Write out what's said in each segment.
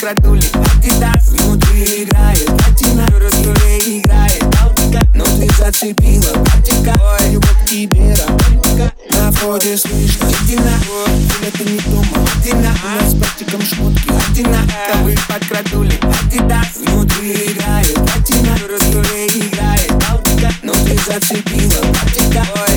тобой подкрадули Адидас, внутри играет Платина, Рустуле играет Балтика, но ты зацепила Балтика, любовь к тебе романтика На входе слышно Дина, хуля ты не дома Дина, у нас с братиком шмотки Дина, тобой подкрадули. Адидас, внутри играет Платина, Рустуле играет Балтика, но ты зацепила Балтика, любовь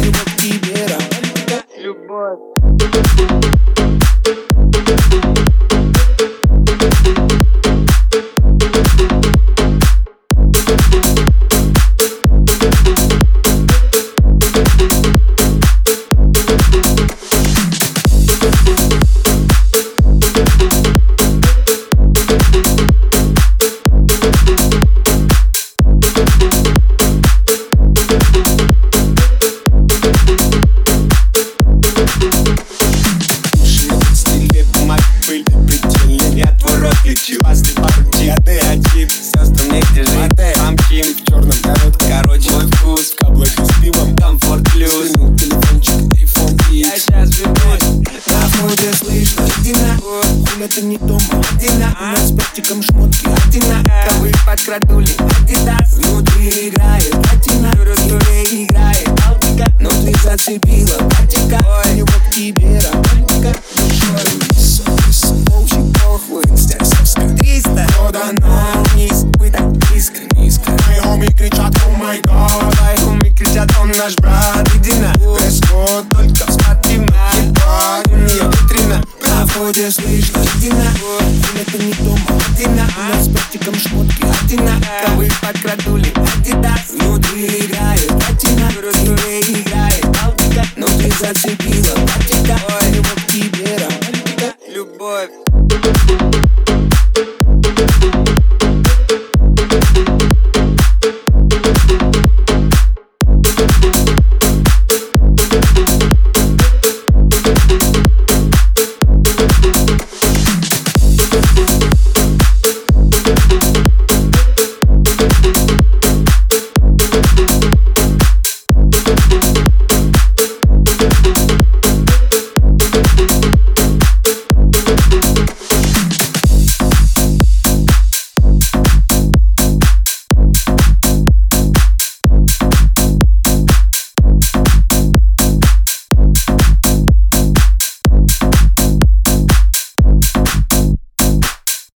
хуля ты не дома Дина, у нас с братиком шмотки. Дина, тобой подкрадули. Адидас, внутри играет. Платина, Рустуле играет. Балтика, но ты зацепила Балтика, любовь к тебе романтика. Душой похуй, стясовска 300 Хода на вниз, вы так близко, низко. Мои хоми кричат, о май гад хуми кричат, он наш брат Едина, Дресс-код только спортивно. Ебать, у нее море Слышь, Кристина, это не дома. Одина У нас с портиком шмотки, Одина Кавы покрадули, Адидас Внутри играет, Одина Тебе играет, Алдика Но ты зацепила, Патика Любовь к тебе, романтика. Любовь.